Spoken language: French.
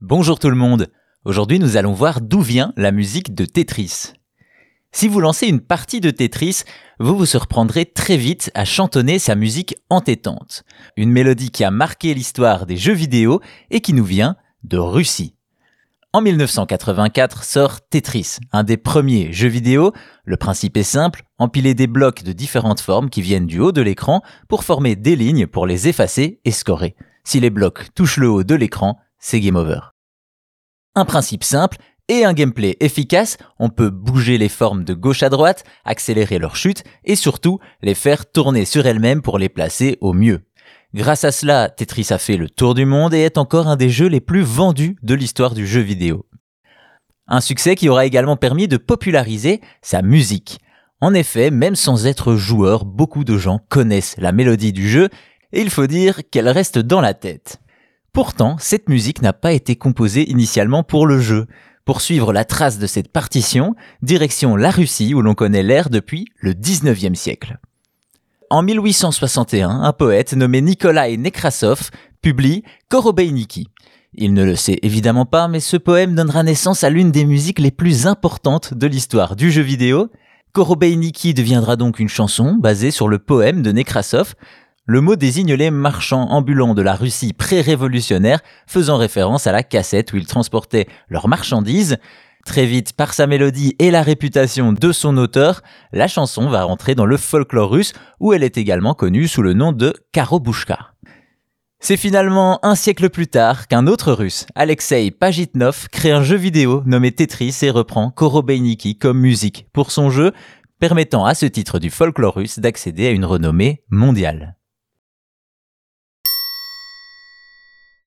Bonjour tout le monde. Aujourd'hui, nous allons voir d'où vient la musique de Tetris. Si vous lancez une partie de Tetris, vous vous surprendrez très vite à chantonner sa musique entêtante. Une mélodie qui a marqué l'histoire des jeux vidéo et qui nous vient de Russie. En 1984 sort Tetris, un des premiers jeux vidéo. Le principe est simple, empiler des blocs de différentes formes qui viennent du haut de l'écran pour former des lignes pour les effacer et scorer. Si les blocs touchent le haut de l'écran, c'est game over. Un principe simple et un gameplay efficace, on peut bouger les formes de gauche à droite, accélérer leur chute et surtout les faire tourner sur elles-mêmes pour les placer au mieux. Grâce à cela, Tetris a fait le tour du monde et est encore un des jeux les plus vendus de l'histoire du jeu vidéo. Un succès qui aura également permis de populariser sa musique. En effet, même sans être joueur, beaucoup de gens connaissent la mélodie du jeu et il faut dire qu'elle reste dans la tête. Pourtant, cette musique n'a pas été composée initialement pour le jeu. Pour suivre la trace de cette partition, direction la Russie où l'on connaît l'air depuis le 19e siècle. En 1861, un poète nommé Nikolai Nekrasov publie Korobeiniki. Il ne le sait évidemment pas, mais ce poème donnera naissance à l'une des musiques les plus importantes de l'histoire du jeu vidéo. Korobeiniki deviendra donc une chanson basée sur le poème de Nekrasov, le mot désigne les marchands ambulants de la Russie pré-révolutionnaire, faisant référence à la cassette où ils transportaient leurs marchandises. Très vite, par sa mélodie et la réputation de son auteur, la chanson va rentrer dans le folklore russe où elle est également connue sous le nom de Karobushka. C'est finalement un siècle plus tard qu'un autre russe, Alexei Pajitnov, crée un jeu vidéo nommé Tetris et reprend Korobeiniki comme musique pour son jeu, permettant à ce titre du folklore russe d'accéder à une renommée mondiale.